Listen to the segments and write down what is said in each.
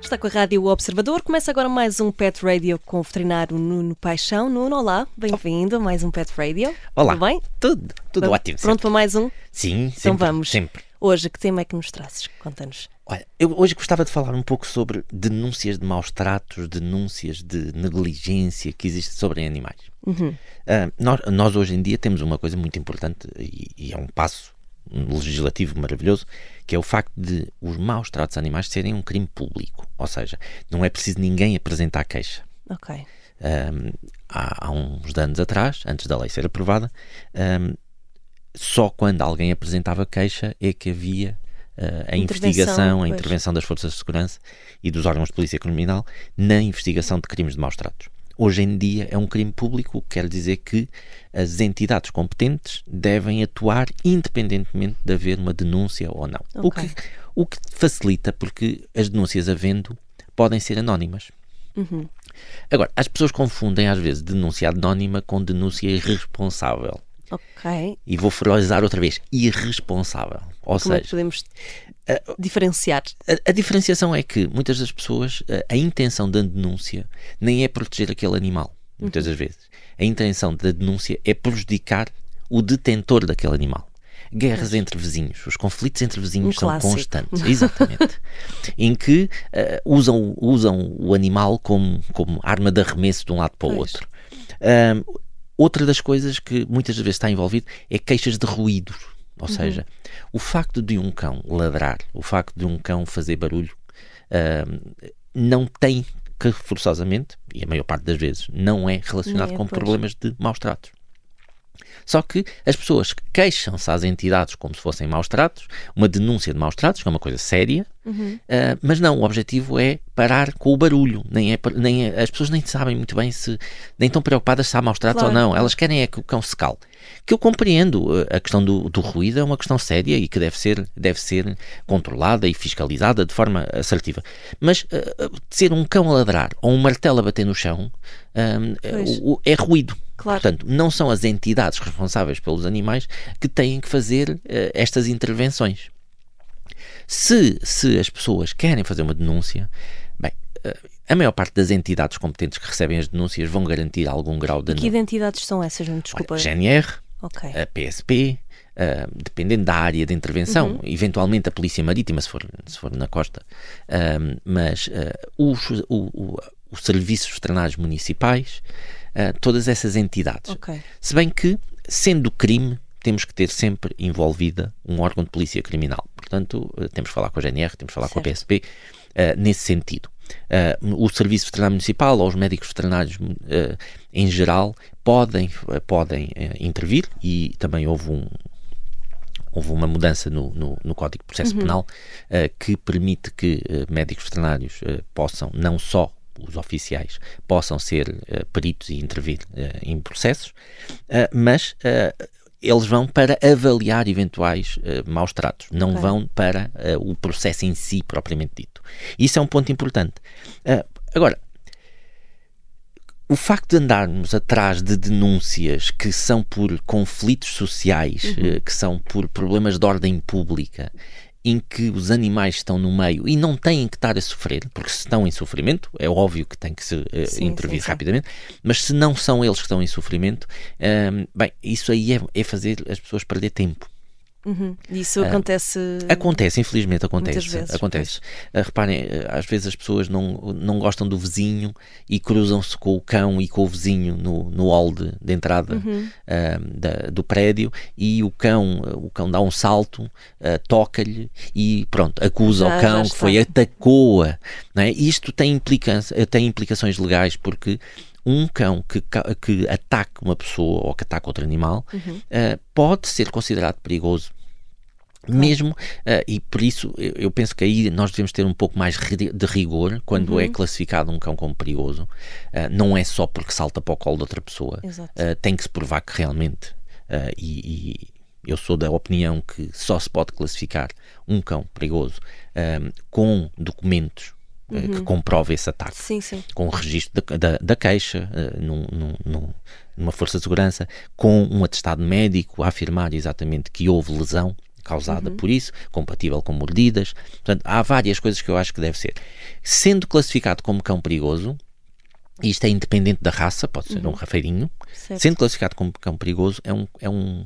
Está com a Rádio Observador. Começa agora mais um Pet Radio com o veterinário Nuno Paixão. Nuno, olá, bem-vindo a mais um Pet Radio. Olá. Tudo bem? Tudo, tudo ótimo. Pronto sempre. para mais um? Sim, sempre. Então vamos. Sempre. Hoje, que tema é que nos trazes? Conta-nos. Olha, eu hoje gostava de falar um pouco sobre denúncias de maus tratos, denúncias de negligência que existe sobre animais. Uhum. Ah, nós, nós hoje em dia temos uma coisa muito importante e, e é um passo legislativo maravilhoso, que é o facto de os maus tratos a animais serem um crime público. Ou seja, não é preciso ninguém apresentar queixa. Ok. Um, há, há uns anos atrás, antes da lei ser aprovada, um, só quando alguém apresentava queixa é que havia uh, a Intervenção, investigação, a pois. intervenção das forças de segurança e dos órgãos de polícia criminal na investigação de crimes de maus tratos. Hoje em dia é um crime público, o que quer dizer que as entidades competentes devem atuar independentemente de haver uma denúncia ou não. O, Ok. que, o que facilita, porque as denúncias havendo podem ser anónimas. Uhum. Agora, as pessoas confundem às vezes denúncia anónima com denúncia irresponsável. Ok. E vou ferozar outra vez: irresponsável. Ou Como é que seja, podemos diferenciar? a, a diferenciação é que muitas das pessoas, a, a intenção da denúncia nem é proteger aquele animal, muitas das vezes. A intenção da denúncia é prejudicar o detentor daquele animal. Guerras entre vizinhos, os conflitos entre vizinhos Um são clássico. constantes, exatamente. em que eh, usam, usam o animal como, como arma de arremesso de um lado para o Pois. outro. Ahm, outra das coisas que muitas das vezes está envolvido é queixas de ruídos. Ou seja, o facto de um cão ladrar, o facto de um cão fazer barulho, ahm, não tem que forçosamente, e a maior parte das vezes, não é relacionado É, com pois. problemas de maus tratos. Só que as pessoas queixam-se às entidades como se fossem maus tratos, uma denúncia de maus tratos, que é uma coisa séria, Uhum. ah, mas não, o objetivo é parar com o barulho. Nem é, nem é- as pessoas nem sabem muito bem se, nem estão preocupadas se há maus tratos Claro. ou não. Elas querem é que o cão se cale. Que eu compreendo, ah, a questão do, do ruído é uma questão séria e que deve ser, deve ser controlada e fiscalizada de forma assertiva. Mas ah, ser um cão a ladrar ou um martelo a bater no chão o- é ruído. Claro. Portanto, não são as entidades responsáveis pelos animais que têm que fazer eh, estas intervenções. Se, se as pessoas querem fazer uma denúncia, bem, eh, a maior parte das entidades competentes que recebem as denúncias vão garantir algum grau de Que identidades são essas? Nuno? Desculpa. Olha, GNR, Ok. a PSP, eh, dependendo da área de intervenção, Uhum. eventualmente a Polícia Marítima, se for, se for na costa, Ahm, mas eh, os, o- o- os serviços veterinários municipais, eh, todas essas entidades. Ok. Se bem que, sendo crime, temos que ter sempre envolvida um órgão de polícia criminal. Portanto, eh, temos que falar com a GNR, temos que falar com a Certo. PSP, eh, nesse sentido. Eh, o Serviço Veterinário Municipal ou os médicos veterinários eh, em geral podem, podem intervir e também houve um, houve uma mudança no, no, no Código de Processo Penal eh, que permite que eh, médicos veterinários eh, possam, não só os oficiais, possam ser eh, peritos e intervir eh, em processos, eh, mas eles vão para avaliar eventuais eh, maus tratos, não vão para eh, o processo em si propriamente dito. Isso é um ponto importante. Eh, agora, o facto de andarmos atrás de denúncias que são por conflitos sociais, eh, que são por problemas de ordem pública, em que os animais estão no meio e não têm que estar a sofrer, porque se estão em sofrimento, é óbvio que tem que se eh, Sim, intervir sim, sim. rapidamente, mas se não são eles que estão em sofrimento, hum, bem, isso aí é, é fazer as pessoas perder tempo. Uhum. Isso acontece. Acontece, infelizmente acontece. Vezes, acontece. Ah, reparem, ah, às vezes as pessoas não, não gostam do vizinho e cruzam-se com o cão e com o vizinho no, no hall de, de entrada Uhum. ah, da- do prédio e o cão, o cão dá um salto, ah, toca-lhe e pronto, acusa Já- o cão que foi, atacou-a. é? Isto tem, implicância, tem implicações legais porque um cão que, que ataque uma pessoa ou que ataque outro animal Uhum. ah, pode ser considerado perigoso. Mesmo, ah, e por isso eu, eu penso que aí nós devemos ter um pouco mais de rigor quando Uhum. é classificado um cão como perigoso. Ah, não é só porque salta para o colo de outra pessoa. Ah, tem que se provar que realmente. e, e eu sou da opinião que só se pode classificar um cão perigoso ah, com documentos uhum. que comprove esse ataque. Sim, sim. Com o registro da, da, da queixa, uh, num, num, numa força de segurança, com um atestado médico a afirmar exatamente que houve lesão causada uhum. por isso, compatível com mordidas. Portanto, há várias coisas que eu acho que deve ser. Sendo classificado como cão perigoso, isto é independente da raça, pode ser uhum. um rafeirinho, certo. sendo classificado como cão perigoso, é um, é um,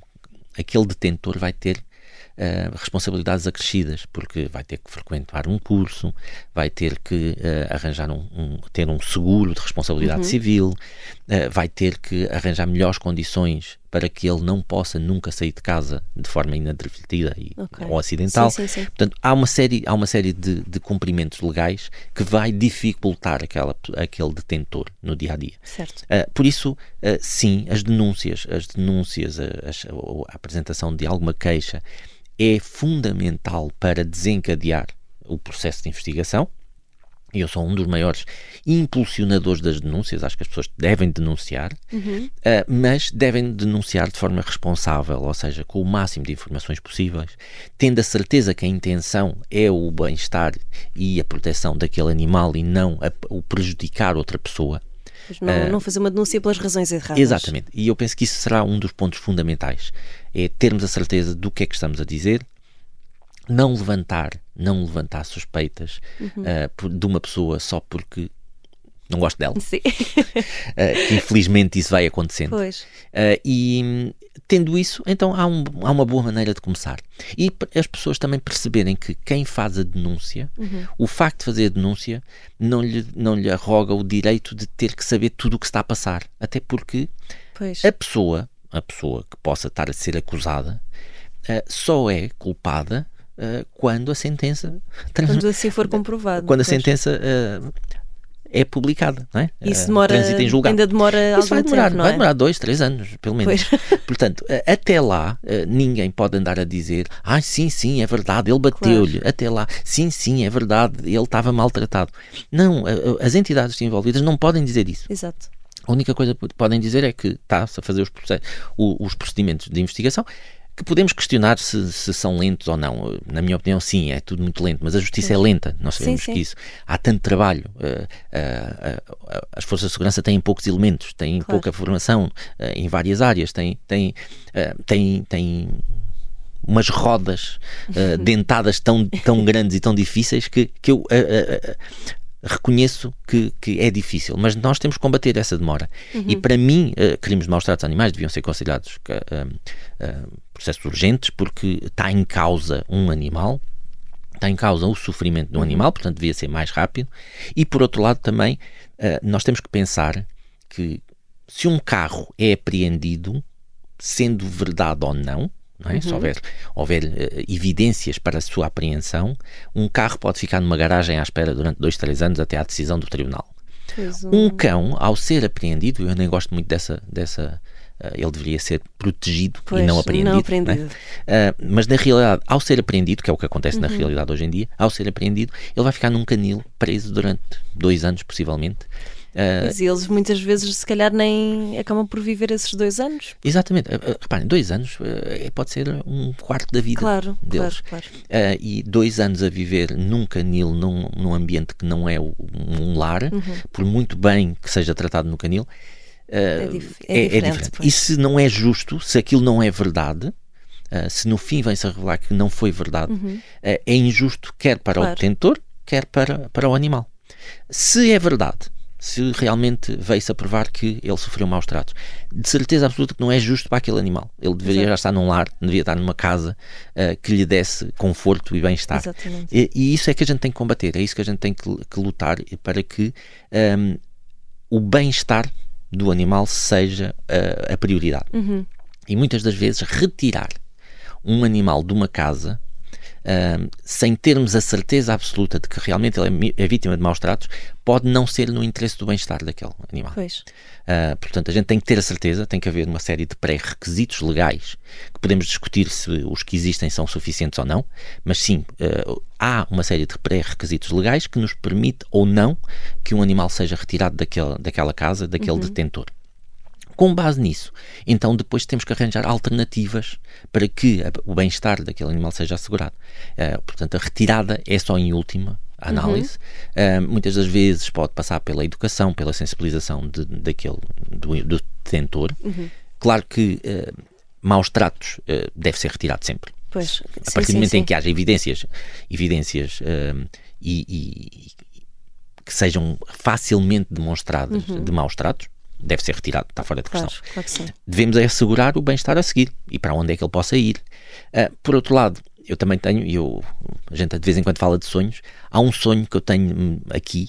aquele detentor vai ter uh, responsabilidades acrescidas, porque vai ter que frequentar um curso, vai ter que uh, arranjar um, um, ter um seguro de responsabilidade uhum. civil, uh, vai ter que arranjar melhores condições para que ele não possa nunca sair de casa de forma inadvertida e, okay. ou acidental. Sim, sim, sim. Portanto, há uma série, há uma série de, de cumprimentos legais que vai dificultar aquela, aquele detentor no dia a dia. Certo. Uh, por isso, uh, sim, as denúncias, as denúncias, a, a, a apresentação de alguma queixa é fundamental para desencadear o processo de investigação. Eu sou um dos maiores impulsionadores das denúncias, acho que as pessoas devem denunciar, uhum. uh, mas devem denunciar de forma responsável, ou seja, com o máximo de informações possíveis, tendo a certeza que a intenção é o bem-estar e a proteção daquele animal e não a, o prejudicar outra pessoa. Não, uh, não, fazer uma denúncia pelas razões erradas. Exatamente. E eu penso que isso será um dos pontos fundamentais. É termos a certeza do que é que estamos a dizer, não levantar, não levantar suspeitas uhum. uh, de uma pessoa só porque não gosto dela. Sim. uh, que infelizmente isso vai acontecendo. Pois. Uh, e tendo isso, então há, um, há, uma boa maneira de começar. E as pessoas também perceberem que quem faz a denúncia, uhum. o facto de fazer a denúncia, não lhe, não lhe arroga o direito de ter que saber tudo o que está a passar. Até porque pois. a pessoa, a pessoa que possa estar a ser acusada, uh, só é culpada quando a sentença quando assim for comprovado quando a sentença uh, é publicada, não é? Isso demora, em julgado. ainda demora Isso vai demorar, tempo, vai é? demorar dois, três anos, pelo menos. Portanto, até lá, eh, ninguém pode andar a dizer, ah, sim, sim, é verdade, ele bateu-lhe. Claro. Até lá, sim, sim, é verdade, ele estava maltratado. Não, as entidades envolvidas não podem dizer isso. Exato. A única coisa que podem dizer é que está-se a fazer os procedimentos de investigação que podemos questionar se, se, são lentos ou não. Na minha opinião, sim, é tudo muito lento, mas a justiça sim. é lenta, nós sabemos sim, sim. que isso. Há tanto trabalho, uh, uh, uh, as forças de segurança têm poucos elementos, têm claro. pouca formação em várias áreas, têm, têm, têm, têm umas rodas dentadas tão, tão grandes e tão difíceis que, que eu reconheço que, que, é difícil, mas nós temos que combater essa demora. Uhum. E para mim, uh, crimes de maus tratos animais deviam ser considerados uh, uh, processos urgentes porque está em causa um animal, está em causa o sofrimento do uhum. animal, portanto devia ser mais rápido. E por outro lado também, nós temos que pensar que se um carro é apreendido, sendo verdade ou não, é? Uhum. Se houver, houver uh, evidências para a sua apreensão, um carro pode ficar numa garagem à espera durante dois, três anos até à decisão do tribunal. Um cão, ao ser apreendido, eu nem gosto muito dessa. dessa uh, ele deveria ser protegido pois, e não apreendido. Não apreendido. É? Uh, mas na realidade, ao ser apreendido, que é o que acontece uhum. na realidade hoje em dia, ao ser apreendido, ele vai ficar num canil preso durante dois anos, possivelmente. Uh, Mas eles muitas vezes, se calhar, nem acabam por viver esses dois anos. Exatamente. Uh, reparem, dois anos uh, pode ser um quarto da vida claro, deles. Claro, claro. e dois anos a viver num canil, num, num ambiente que não é um, lar, uhum. por muito bem que seja tratado no canil, é, dif é, é, diferente. É diferente. E se não é justo, se aquilo não é verdade, Uh, se no fim vem-se a revelar que não foi verdade, uhum. uh, é injusto quer para claro. o detentor, quer para, para o animal. Se é verdade se realmente veio-se a provar que ele sofreu maus tratos. De certeza absoluta que não é justo para aquele animal. Ele deveria Exato. já estar num lar, deveria estar numa casa uh, que lhe desse conforto e bem-estar. E, e, isso é que a gente tem que combater, é isso que a gente tem que, que lutar para que um, ehm, o bem-estar do animal seja uh, a prioridade. Uhum. E muitas das vezes retirar um animal de uma casa uh, sem termos a certeza absoluta de que realmente ele é, é, vítima de maus tratos, pode não ser no interesse do bem-estar daquele animal. Uh, portanto, a gente tem que ter a certeza, tem que haver uma série de pré-requisitos legais que podemos discutir se os que existem são suficientes ou não, mas sim, uh, há uma série de pré-requisitos legais que nos permite ou não que um animal seja retirado daquela, daquela casa, daquele uhum. detentor. Com base nisso, então depois temos que arranjar alternativas para que o bem-estar daquele animal seja assegurado. Uh, portanto, a retirada é só em última análise. Uhum. Uh, muitas das vezes pode passar pela educação, pela sensibilização de, daquele, do, do detentor. Uhum. Claro que uh, maus tratos uh, deve ser retirado sempre. Pois, a partir sim, do momento sim, em que haja evidências, evidências e, e, que sejam facilmente demonstradas uhum. de maus tratos, deve ser retirado, está fora de questão. Claro, claro Devemos assegurar o bem-estar a seguir e para onde é que ele possa ir. Uh, por outro lado, eu também tenho, e eu, a gente de vez em quando fala de sonhos, há um sonho que eu tenho hum, aqui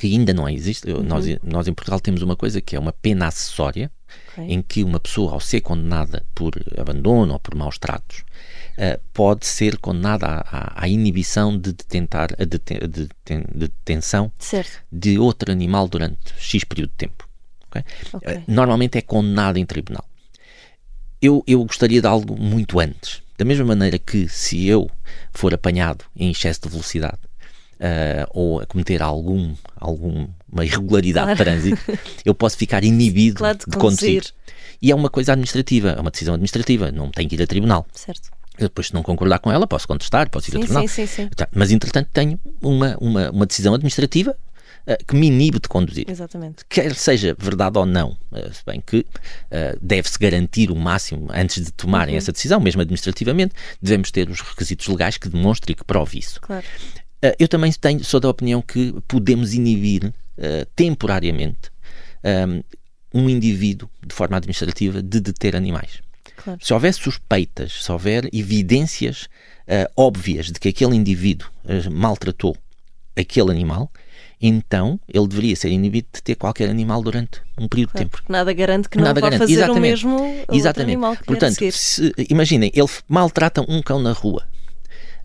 que ainda não existe. Uhum. Nós, nós em Portugal temos uma coisa que é uma pena acessória, okay. em que uma pessoa, ao ser condenada por abandono ou por maus tratos, uh, pode ser condenada à, à, inibição de, detentar, a deten, de, de, detenção certo. de outro animal durante X período de tempo. Okay? Okay. Uh, normalmente é condenada em tribunal. Eu, eu gostaria de algo muito antes. Da mesma maneira que se eu for apanhado em excesso de velocidade uh, ou a cometer algum, alguma irregularidade claro. de trânsito, eu posso ficar inibido claro de, de conduzir. E é uma coisa administrativa, é uma decisão administrativa, não tem que ir a tribunal. Certo. Eu depois, se não concordar com ela, posso contestar, posso ir sim, a tribunal. Sim, sim, sim. Tá, mas, entretanto, tenho uma, uma, uma decisão administrativa uh, que me inibe de conduzir. Exatamente. Quer seja verdade ou não, uh, se bem que uh, deve-se garantir o máximo antes de tomarem uhum. essa decisão, mesmo administrativamente, devemos ter os requisitos legais que demonstrem e que prove isso. Claro. eu também tenho, sou da opinião que podemos inibir temporariamente um indivíduo, de forma administrativa, de deter animais. Claro. Se houver suspeitas, se houver evidências uh, óbvias de que aquele indivíduo uh, maltratou aquele animal, então ele deveria ser inibido de ter qualquer animal durante um período claro, de tempo. Nada garante que nada não vá fazer Exatamente. o mesmo Exatamente. animal que Portanto, se, imaginem, ele maltrata um cão na rua.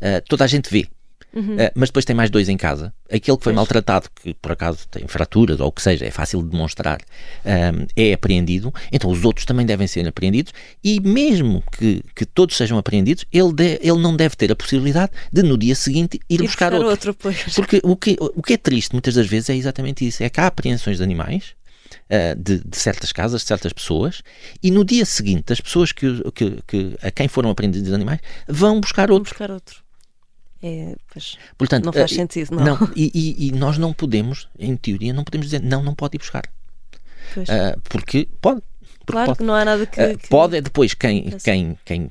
Uh, toda a gente vê. Uhum. Uh, mas depois tem mais dois em casa. Aquele que foi pois. maltratado, que por acaso tem fraturas ou o que seja, é fácil de demonstrar, um, é apreendido. Então os outros também devem ser apreendidos. E mesmo que, que todos sejam apreendidos, ele, de, ele não deve ter a possibilidade de no dia seguinte ir, ir buscar, buscar outro. outro Porque o que, o que é triste muitas das vezes é exatamente isso: é que há apreensões de animais. Uh, de, de, certas casas, de certas pessoas, e no dia seguinte, as pessoas que, que, que a quem foram apreendidos os animais vão buscar outro. Buscar outro. É, pois, Portanto, não faz uh, sentido, não. não e, e, e, nós não podemos, em teoria, não podemos dizer não, não pode ir buscar. Uh, porque pode. Porque claro pode. que não há nada que. Uh, que... Pode é depois quem, quem, quem,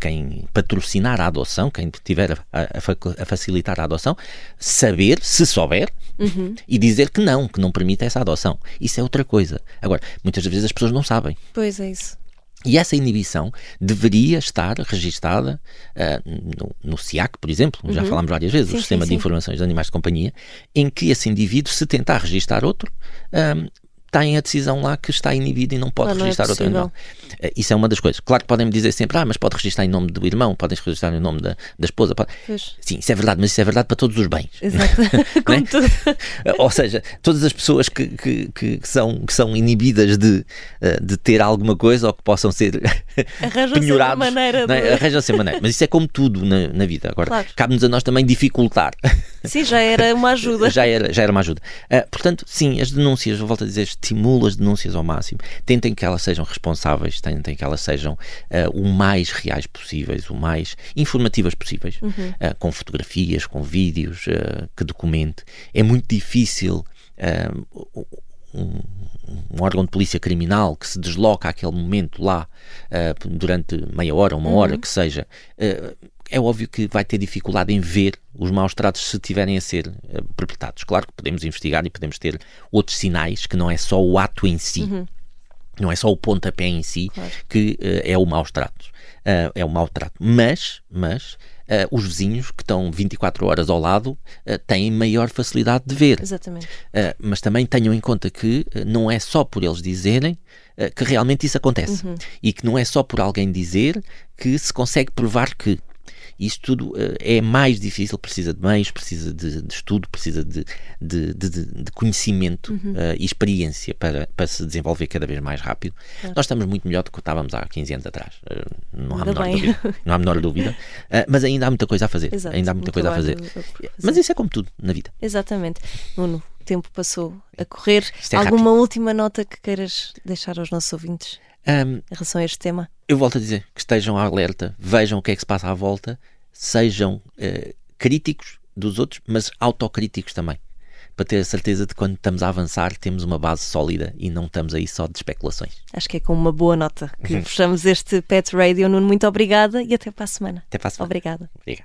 quem patrocinar a adoção, quem tiver a, a, a facilitar a adoção, saber, se souber, uhum. e dizer que não, que não permite essa adoção. Isso é outra coisa. Agora, muitas vezes as pessoas não sabem. Pois é isso. E essa inibição deveria estar registada uh, no, no SIAC, por exemplo, uhum. já falámos várias vezes, sim, o Sistema sim, de Informações de Animais de Companhia, em que esse indivíduo, se tentar registar outro, uh, tem a decisão lá que está inibido e não pode não, registrar não é outro animal. Uh, isso é uma das coisas. Claro que podem me dizer sempre, ah, mas pode registrar em nome do irmão, podem registrar em nome da, da esposa. Pode... Sim, isso é verdade, mas isso é verdade para todos os bens. Exato. Como né? tudo. Ou seja, todas as pessoas que, que, que, são, que são inibidas de, eh, de ter alguma coisa ou que possam ser penhorados. maneira de... é? Arranjam-se maneira. Mas isso é como tudo na, na vida. Agora, claro. cabe-nos a nós também dificultar. Sim, já era uma ajuda. já, era, já era uma ajuda. Uh, portanto, sim, as denúncias, volto a dizer, estimulo as denúncias ao máximo. Tentem que elas sejam responsáveis, tentem que elas sejam uh, o mais reais possíveis, o mais informativas possíveis, uhum. uh, com fotografias, com vídeos, que documente. É muito difícil. Um, um, órgão de polícia criminal que se desloca àquele momento lá uh, durante meia hora, uma hora, uhum. que seja, uh, é óbvio que vai ter dificuldade em ver os maus tratos se tiverem a ser uh, perpetrados. Claro que podemos investigar e podemos ter outros sinais, que não é só o ato em si, uhum. não é só o pontapé em si claro. que uh, é o maus tratos. Uh, é o mau trato. Mas, mas os vizinhos que estão 24 horas ao lado têm maior facilidade de ver. Exatamente. mas também tenham em conta que não é só por eles dizerem que realmente isso acontece. Uhum. E que não é só por alguém dizer que se consegue provar que. Isso tudo uh, é mais difícil, precisa de meios, precisa de, de estudo, precisa de, de, de conhecimento uhum. uh, e experiência para, para se desenvolver cada vez mais rápido. Claro. Nós estamos muito melhor do que estávamos há 15 anos atrás, uh, não, há menor dúvida, não há menor dúvida, mas ainda há muita coisa a fazer. Exato, ainda há muita coisa a fazer. fazer. Mas isso é como tudo na vida. Exatamente. Nuno, o tempo passou a correr. É Alguma rápido. última nota que queiras deixar aos nossos ouvintes? Um, em relação a este tema? Eu volto a dizer que estejam alerta, vejam o que é que se passa à volta, sejam uh, críticos dos outros, mas autocríticos também. Para ter a certeza de que quando estamos a avançar temos uma base sólida e não estamos aí só de especulações. Acho que é com uma boa nota que uhum. fechamos este Pet Radio. Nuno, muito obrigada e até para a semana. Até para a semana. Obrigada. Obrigado.